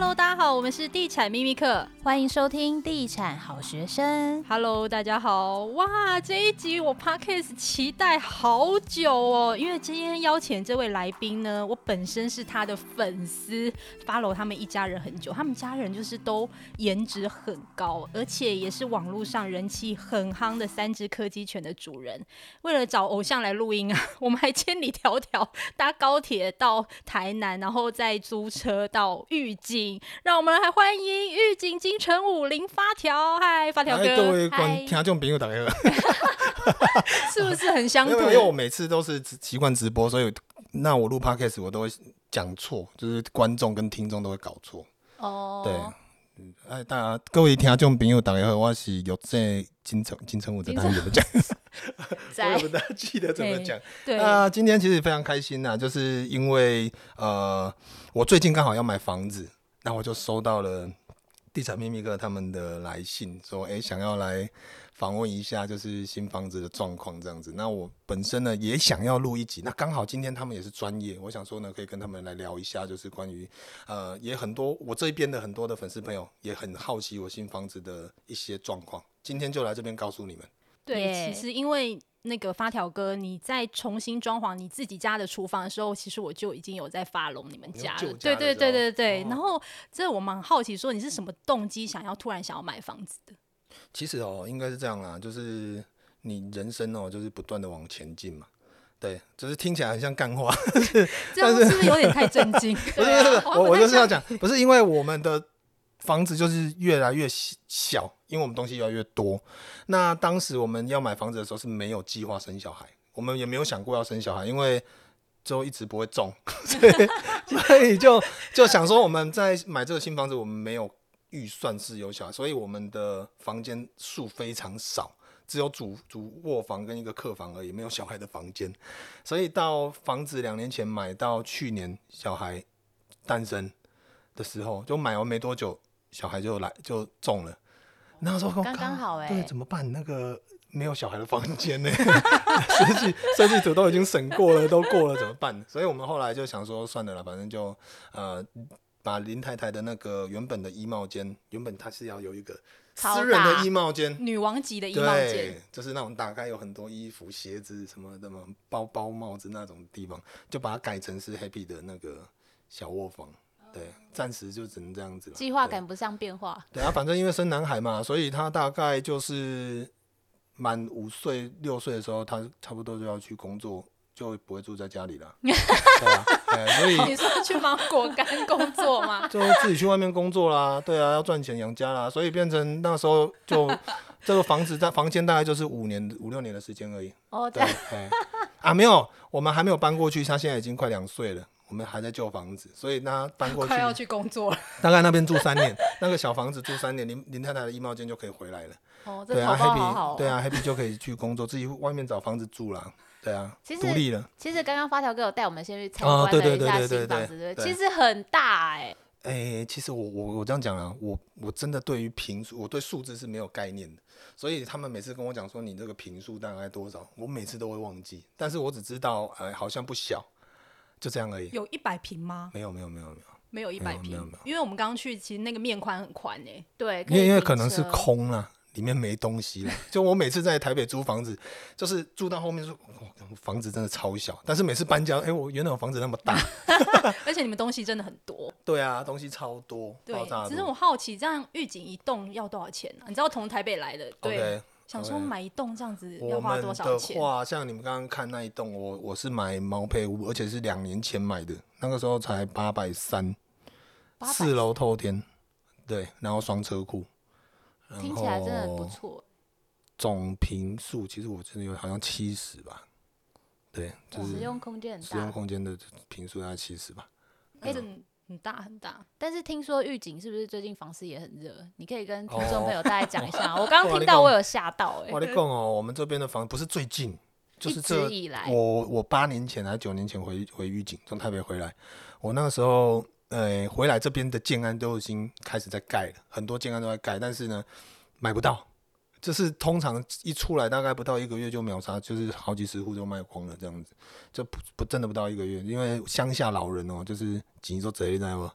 Hello，大家好，我们是地产秘密课，欢迎收听地产好学生。Hello，大家好，哇，这一集我 Podcast 期待好久哦，因为今天邀请这位来宾呢，我本身是他的粉丝，follow 他们一家人很久，他们家人就是都颜值很高，而且也是网络上人气很夯的三只柯基犬的主人。为了找偶像来录音啊，我们还千里迢迢搭高铁到台南，然后再租车到玉井。让我们来欢迎玉井金城武林发条，嗨，发条哥，各位观听众朋友大家好，是不是很相 对？因为我每次都是习惯直播，所以那我录 podcast 我都会讲错，就是观众跟听众都会搞错。哦，对，哎，大家各位听众朋友大家好，我是有在金城金城武的单元的讲，我也不大记得怎么讲。对，那今天其实非常开心呐，就是因为呃，我最近刚好要买房子。那我就收到了地产秘密客他们的来信，说，哎、想要来访问一下，就是新房子的状况这样子。那我本身呢也想要录一集，那刚好今天他们也是专业，我想说呢，可以跟他们来聊一下，就是关于，呃，也很多我这边的很多的粉丝朋友也很好奇我新房子的一些状况，今天就来这边告诉你们。对，其实因为。那个发条哥，你在重新装潢你自己家的厨房的时候，其实我就已经有在 follow 你们家了。对对对对对。哦、然后这我蛮好奇，说你是什么动机想要突然想要买房子的？其实哦，应该是这样啦，就是你人生哦，就是不断的往前进嘛。对，就是听起来很像干话，但是是不是有点太震惊？不是，我我就是要讲，不是因为我们的。房子就是越来越小，因为我们东西越来越多。那当时我们要买房子的时候是没有计划生小孩，我们也没有想过要生小孩，因为就一直不会中，所以所以就就想说我们在买这个新房子，我们没有预算是有小孩，所以我们的房间数非常少，只有主主卧房跟一个客房而已，没有小孩的房间。所以到房子两年前买到去年小孩诞生的时候，就买完没多久。小孩就来就中了，那时候刚刚好哎，对，怎么办？那个没有小孩的房间呢？设计设计图都已经审过了，都过了，怎么办？所以我们后来就想说，算了啦，反正就呃，把林太太的那个原本的衣帽间，原本她是要有一个私人的衣帽间，女王级的衣帽间，就是那种大概有很多衣服、鞋子什么的嘛，包包、帽子那种地方，就把它改成是 Happy 的那个小卧房。对，暂时就只能这样子了。计划赶不上变化。对啊，反正因为生男孩嘛，所以他大概就是满五岁、六岁的时候，他差不多就要去工作，就不会住在家里了。对啊，对，所以你说去芒果干工作吗？就自己去外面工作啦。对啊，要赚钱养家啦，所以变成那时候就 这个房子在房间大概就是五年、五六年的时间而已。哦，对，对。啊，没有，我们还没有搬过去，他现在已经快两岁了。我们还在旧房子，所以那搬过去快要去工作了。大概那边住三年，那个小房子住三年，林林太太的衣帽间就可以回来了。哦，这好好好哦。对啊，Happy，对啊，Happy 就可以去工作，自己外面找房子住了。对啊，独立了。其实刚刚发条哥有带我们先去参观了一下新房子，对，其实很大哎。哎，其实我我我这样讲啊，我我真的对于平数，我对数字是没有概念的，所以他们每次跟我讲说你这个平数大概多少，我每次都会忘记，但是我只知道哎，好像不小。就这样而已。有一百平吗？没有没有没有没有没有一百平，因为我们刚刚去，其实那个面宽很宽诶。对，因为因为可能是空了，里面没东西了。就我每次在台北租房子，就是住到后面说，房子真的超小。但是每次搬家，哎，我原来我房子那么大，而且你们东西真的很多。对啊，东西超多。对，只是我好奇，这样预警一栋要多少钱呢？你知道从台北来的，对。想说买一栋这样子要花多少钱？我们的话，像你们刚刚看那一栋，我我是买毛坯屋，而且是两年前买的，那个时候才八百三，四楼透天，对，然后双车库，听起来真的不错。总平数其实我真的有好像七十吧，对，就是使用空间使用空间的平数大概七十吧。很大很大，但是听说玉井是不是最近房市也很热？你可以跟听众朋友大概讲一下。我刚刚听到我有吓到哎。我跟你讲哦，我们这边的房不是最近，就是这一直以来。我我八年前还是九年前回回预警，从台北回来，我那个时候呃回来这边的建安都已经开始在盖了，很多建安都在盖，但是呢买不到。就是通常一出来大概不到一个月就秒杀，就是好几十户就卖光了这样子，就不不真的不到一个月，因为乡下老人哦、喔，就是紧做贼，你知道吗？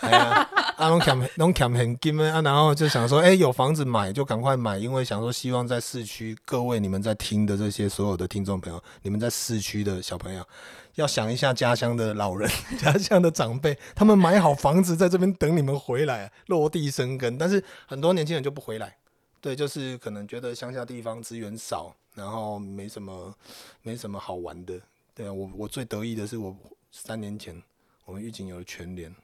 哎呀，啊，拢欠拢欠很金啊，然后就想说，哎、欸，有房子买就赶快买，因为想说希望在市区，各位你们在听的这些所有的听众朋友，你们在市区的小朋友，要想一下家乡的老人、家乡的长辈，他们买好房子在这边等你们回来落地生根，但是很多年轻人就不回来，对，就是可能觉得乡下地方资源少，然后没什么没什么好玩的。对啊，我我最得意的是我三年前我们狱警有了全联。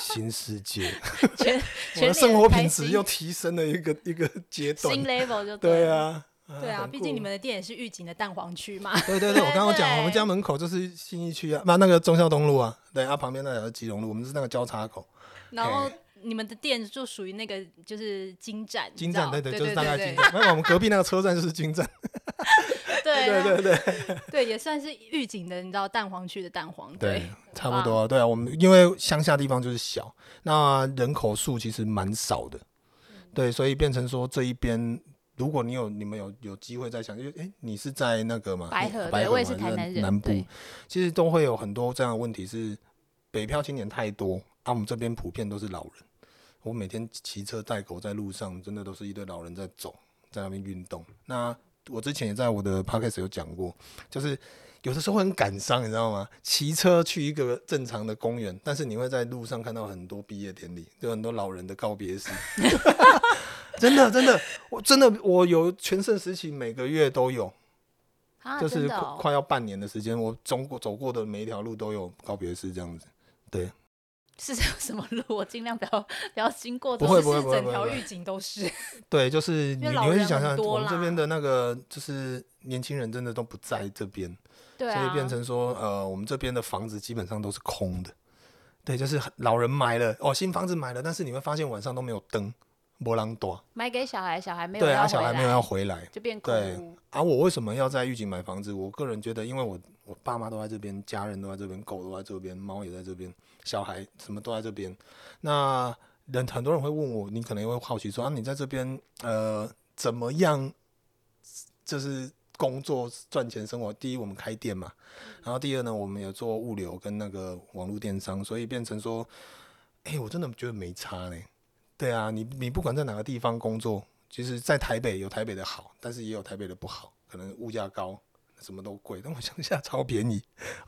新世界，全 我的生活品质又提升了一个一个阶段，新 level 就 对啊，对啊，毕竟你们的店也是玉井的蛋黄区嘛。对对对，我刚刚讲，我们家门口就是新义区啊，那那个忠孝东路啊，对啊，旁边那条是基隆路，我们是那个交叉口。然后你们的店就属于那个就是金站，金站对对，就是大概金站。那我们隔壁那个车站就是金站。对对对对对，也算是预警的，你知道蛋黄区的蛋黄。对，对差不多。对啊，我们因为乡下地方就是小，那人口数其实蛮少的。嗯、对，所以变成说这一边，如果你有你们有有机会再想，因为哎，你是在那个嘛？白河，白河我也是台南人。南部其实都会有很多这样的问题，是北漂青年太多啊。我们这边普遍都是老人。我每天骑车带狗在路上，真的都是一堆老人在走，在那边运动。那我之前也在我的 podcast 有讲过，就是有的时候会很感伤，你知道吗？骑车去一个正常的公园，但是你会在路上看到很多毕业典礼，就很多老人的告别式。真的，真的，我真的我有全盛时期，每个月都有，啊、就是快要半年的时间，我走过走过的每一条路都有告别式，这样子，对。是 什么路？我尽量不要不要经过。不会不会不会，整条预警都是。对，就是你你会去想象，我们这边的那个就是年轻人真的都不在这边，对啊，所以变成说呃，我们这边的房子基本上都是空的。对，就是老人买了哦，新房子买了，但是你会发现晚上都没有灯，没人住。买给小孩，小孩没有。对啊，小孩没有要回来，就变对。而、啊、我为什么要在玉井买房子？我个人觉得，因为我我爸妈都在这边，家人都在这边，狗都在这边，猫也在这边。小孩什么都在这边，那人很多人会问我，你可能会好奇说啊，你在这边呃怎么样？就是工作赚钱生活。第一，我们开店嘛，然后第二呢，我们有做物流跟那个网络电商，所以变成说，哎、欸，我真的觉得没差嘞。对啊，你你不管在哪个地方工作，其实在台北有台北的好，但是也有台北的不好，可能物价高。什么都贵，但我乡下超便宜，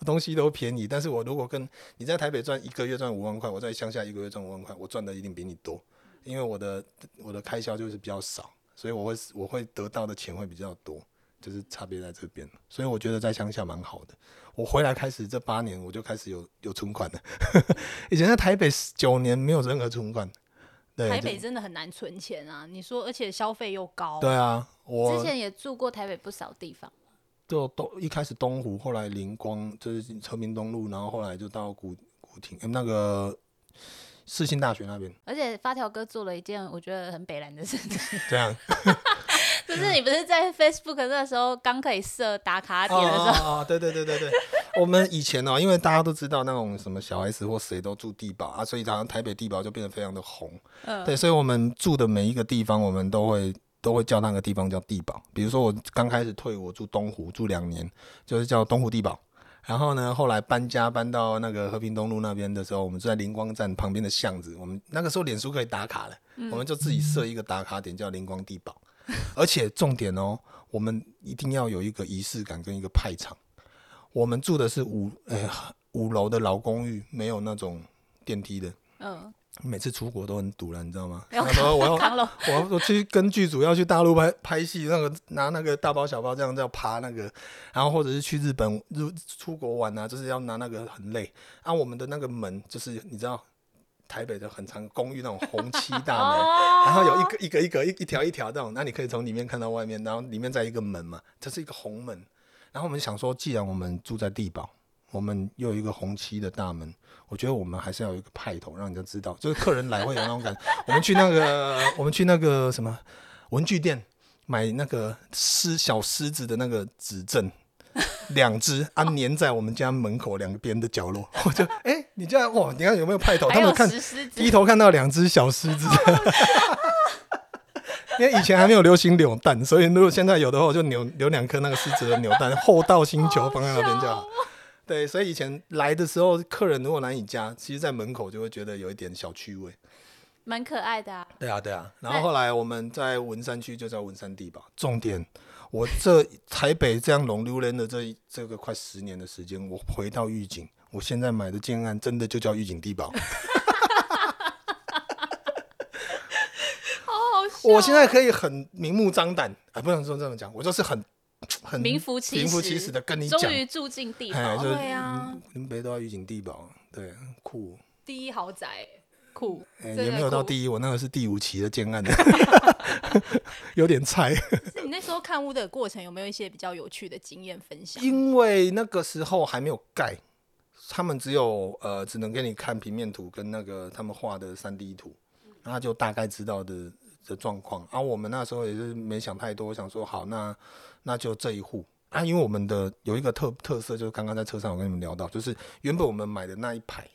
东西都便宜。但是我如果跟你在台北赚一个月赚五万块，我在乡下一个月赚五万块，我赚的一定比你多，因为我的我的开销就是比较少，所以我会我会得到的钱会比较多，就是差别在这边。所以我觉得在乡下蛮好的。我回来开始这八年，我就开始有有存款了。以前在台北九年没有任何存款。对，台北真的很难存钱啊！你说，而且消费又高。对啊，我之前也住过台北不少地方。就东一开始东湖，后来灵光，就是和平东路，然后后来就到古古亭，那个世新大学那边。而且发条哥做了一件我觉得很北烂的事情。这样，就是你不是在 Facebook 那时候刚可以设打卡点的时候？哦，哦，对对对对对。我们以前哦，因为大家都知道那种什么小 S 或谁都住地堡啊，所以好像台北地堡就变得非常的红。嗯。对，所以我们住的每一个地方，我们都会。都会叫那个地方叫地堡，比如说我刚开始退伍住东湖住两年，就是叫东湖地堡。然后呢，后来搬家搬到那个和平东路那边的时候，我们住在灵光站旁边的巷子。我们那个时候脸书可以打卡了，嗯、我们就自己设一个打卡点叫灵光地堡。而且重点哦，我们一定要有一个仪式感跟一个派场。我们住的是五呃五楼的老公寓，没有那种电梯的。嗯。每次出国都很堵了，你知道吗？那时候我要我我去跟剧组要去大陆拍拍戏，那个拿那个大包小包这样要爬那个，然后或者是去日本日出国玩啊，就是要拿那个很累。啊，我们的那个门就是你知道台北的很长公寓那种红漆大门，然后有一个一个一个一一条一条这种，那你可以从里面看到外面，然后里面再一个门嘛，这是一个红门。然后我们想说，既然我们住在地堡，我们又有一个红漆的大门。我觉得我们还是要有一个派头，让人家知道，就是客人来会有那种感觉。我们去那个，我们去那个什么文具店买那个狮小狮子的那个纸镇，两只啊粘在我们家门口两边的角落。我就哎、欸，你这样哇，你看有没有派头？他们看低头看到两只小狮子，因为以前还没有流行扭蛋，所以如果现在有的话，我就扭扭两颗那个狮子的扭蛋，厚道星球放在那边就好。对，所以以前来的时候，客人如果来你家，其实，在门口就会觉得有一点小趣味，蛮可爱的啊。对啊，对啊。然后后来我们在文山区就叫文山地堡。重点，我这台北这样龙溜人的这这个快十年的时间，我回到御景，我现在买的建案真的就叫御景地堡。好好笑。我现在可以很明目张胆啊，不能说这么讲，我就是很。很名副其实，名副其实的跟你讲，终于住进地堡，对啊，林北都要预警地堡，对，酷，第一豪宅，酷，欸、也没有到第一，我那个是第五期的建案的，有点菜。你那时候看屋的过程有没有一些比较有趣的经验分享？因为那个时候还没有盖，他们只有呃，只能给你看平面图跟那个他们画的三 D 图，然后就大概知道的的状况。而、啊、我们那时候也是没想太多，想说好那。那就这一户啊，因为我们的有一个特特色，就是刚刚在车上我跟你们聊到，就是原本我们买的那一排，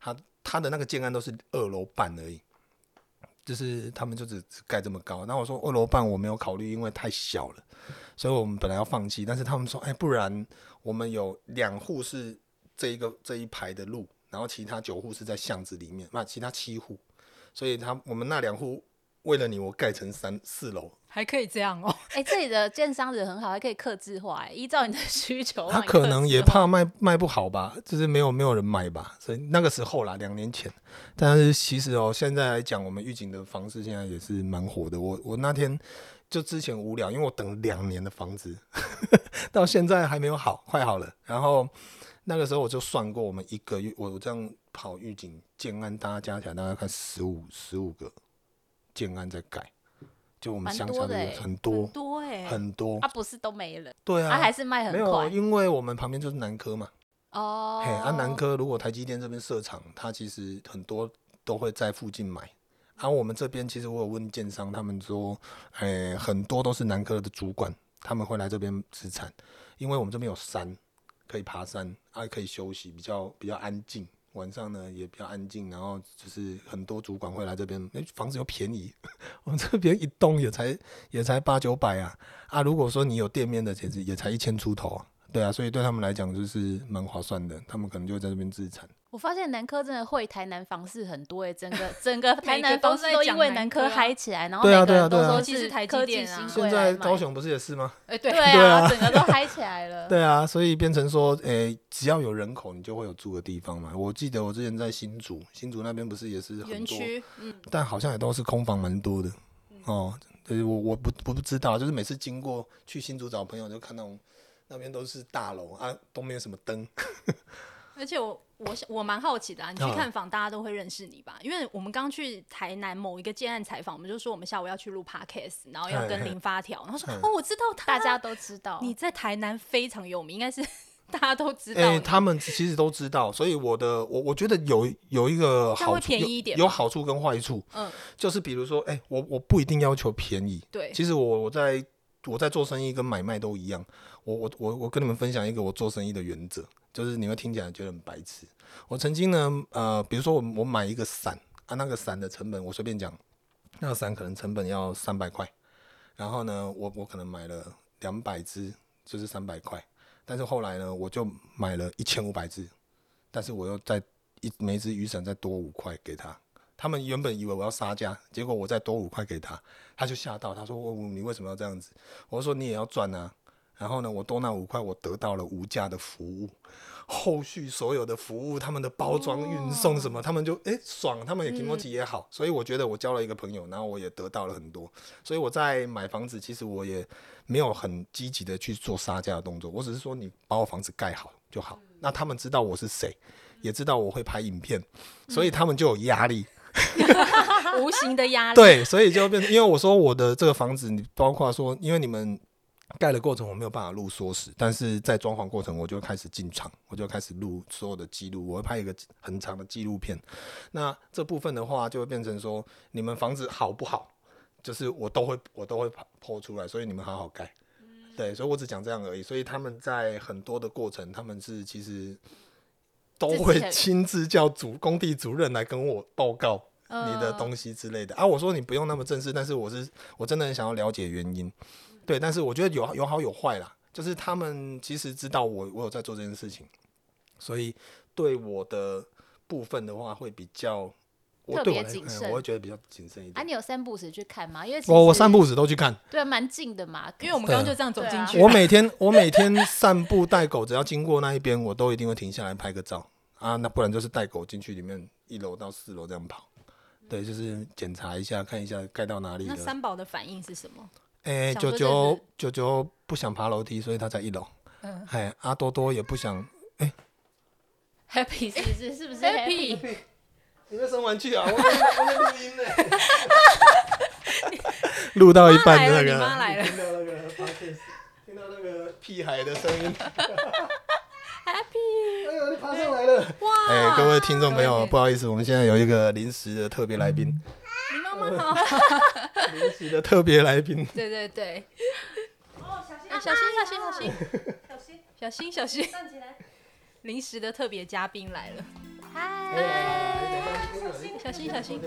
它它的那个建案都是二楼半而已，就是他们就只只盖这么高。那我说二楼半我没有考虑，因为太小了，所以我们本来要放弃。但是他们说，哎，不然我们有两户是这一个这一排的路，然后其他九户是在巷子里面，那其他七户，所以他我们那两户。为了你，我盖成三四楼，还可以这样哦。哎、欸，这里的建商人很好，还可以克制化，哎，依照你的需求。他可能也怕卖卖不好吧，就是没有没有人买吧。所以那个时候啦，两年前。但是其实哦，现在来讲，我们预警的房子现在也是蛮火的。我我那天就之前无聊，因为我等两年的房子，到现在还没有好，快好了。然后那个时候我就算过，我们一个月我这样跑预警建案，大家加起来大概看十五十五个。建案在改，就我们乡下的很多很多哎、欸，很多，啊不是都没了，对啊，啊还是卖很快，没有，因为我们旁边就是南科嘛，哦，嘿，啊南科如果台积电这边设厂，它其实很多都会在附近买，然后、啊、我们这边其实我有问建商，他们说，哎、欸，很多都是南科的主管，他们会来这边资产，因为我们这边有山，可以爬山，还、啊、可以休息，比较比较安静。晚上呢也比较安静，然后就是很多主管会来这边，哎，房子又便宜，我们这边一栋也才也才八九百啊啊！如果说你有店面的，其实也才一千出头啊，对啊，所以对他们来讲就是蛮划算的，他们可能就会在这边自产。我发现南科真的会台南房市很多哎、欸，整个整个 台南房市都因为南科嗨起来，然后每个人都说是台积电啊。现在高雄不是也是吗？哎，对啊，整个都嗨起来了。对啊，所以变成说，诶，只要有人口，你就会有住的地方嘛。我记得我之前在新竹，新竹那边不是也是很多，嗯，但好像也都是空房蛮多的哦。对，我我不我不知道，就是每次经过去新竹找朋友，就看到那边都是大楼啊，都没有什么灯。而且我我我蛮好奇的啊，你去看房，大家都会认识你吧？因为我们刚去台南某一个建案采访，我们就说我们下午要去录 podcast，然后要跟林发条，然后说哦，我知道他，大家都知道你在台南非常有名，应该是 大家都知道。哎，他们其实都知道，所以我的我我觉得有有一个好处，有，有好处跟坏处，嗯，就是比如说，哎，我我不一定要求便宜，对，其实我我在我在做生意跟买卖都一样，我我我我跟你们分享一个我做生意的原则。就是你会听起来觉得很白痴。我曾经呢，呃，比如说我我买一个伞啊，那个伞的成本我随便讲，那个伞可能成本要三百块，然后呢，我我可能买了两百只，就是三百块。但是后来呢，我就买了一千五百只，但是我又再一每只雨伞再多五块给他。他们原本以为我要杀价，结果我再多五块给他，他就吓到，他说：“哦，你为什么要这样子？”我说：“你也要赚啊。”然后呢，我多那五块，我得到了无价的服务，后续所有的服务，他们的包装、运送什么，他们就哎爽，他们也提莫提也好，所以我觉得我交了一个朋友，然后我也得到了很多，所以我在买房子，其实我也没有很积极的去做杀价的动作，我只是说你把我房子盖好就好，那他们知道我是谁，也知道我会拍影片，所以他们就有压力，无形的压力，对，所以就变成，因为我说我的这个房子，你包括说，因为你们。盖的过程我没有办法录缩时，但是在装潢过程我就开始进场，我就开始录所有的记录，我会拍一个很长的纪录片。那这部分的话就会变成说，你们房子好不好，就是我都会我都会 po 出来，所以你们好好盖。对，所以我只讲这样而已。所以他们在很多的过程，他们是其实都会亲自叫主工地主任来跟我报告你的东西之类的啊。我说你不用那么正式，但是我是我真的很想要了解原因。对，但是我觉得有有好有坏啦，就是他们其实知道我我有在做这件事情，所以对我的部分的话会比较。特别谨慎，我会觉得比较谨慎一点。啊，你有三步时去看吗？因为我我三步时都去看，对，蛮近的嘛。因为我们刚刚就这样走进去。我每天我每天散步带狗，只要经过那一边，我都一定会停下来拍个照啊。那不然就是带狗进去里面，一楼到四楼这样跑。对，就是检查一下，看一下盖到哪里。那三宝的反应是什么？哎，九九九九不想爬楼梯，所以他在一楼。嗯。哎，阿多多也不想。哎，Happy 是不是？是不是 Happy？你在生玩具啊？我在录音呢。录到一半那个，听到那个，听到那个屁孩的声音。Happy，哎呦，你爬上来了！哇！哎，各位听众朋友，不好意思，我们现在有一个临时的特别来宾。你临时 的特别来宾。对对对。哦，小心，小心，小心，小心，小心，小心，小心。站起来。临时的特别嘉宾来了。嗨，小心小心小心！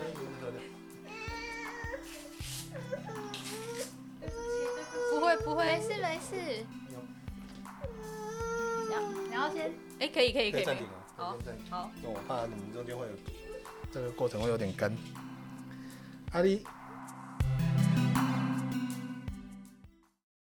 不会不会，没事没事。然后然后先，哎，可以可以可以。暂停啊，好，好。那我怕你们中间会有这个过程会有点干。阿丽。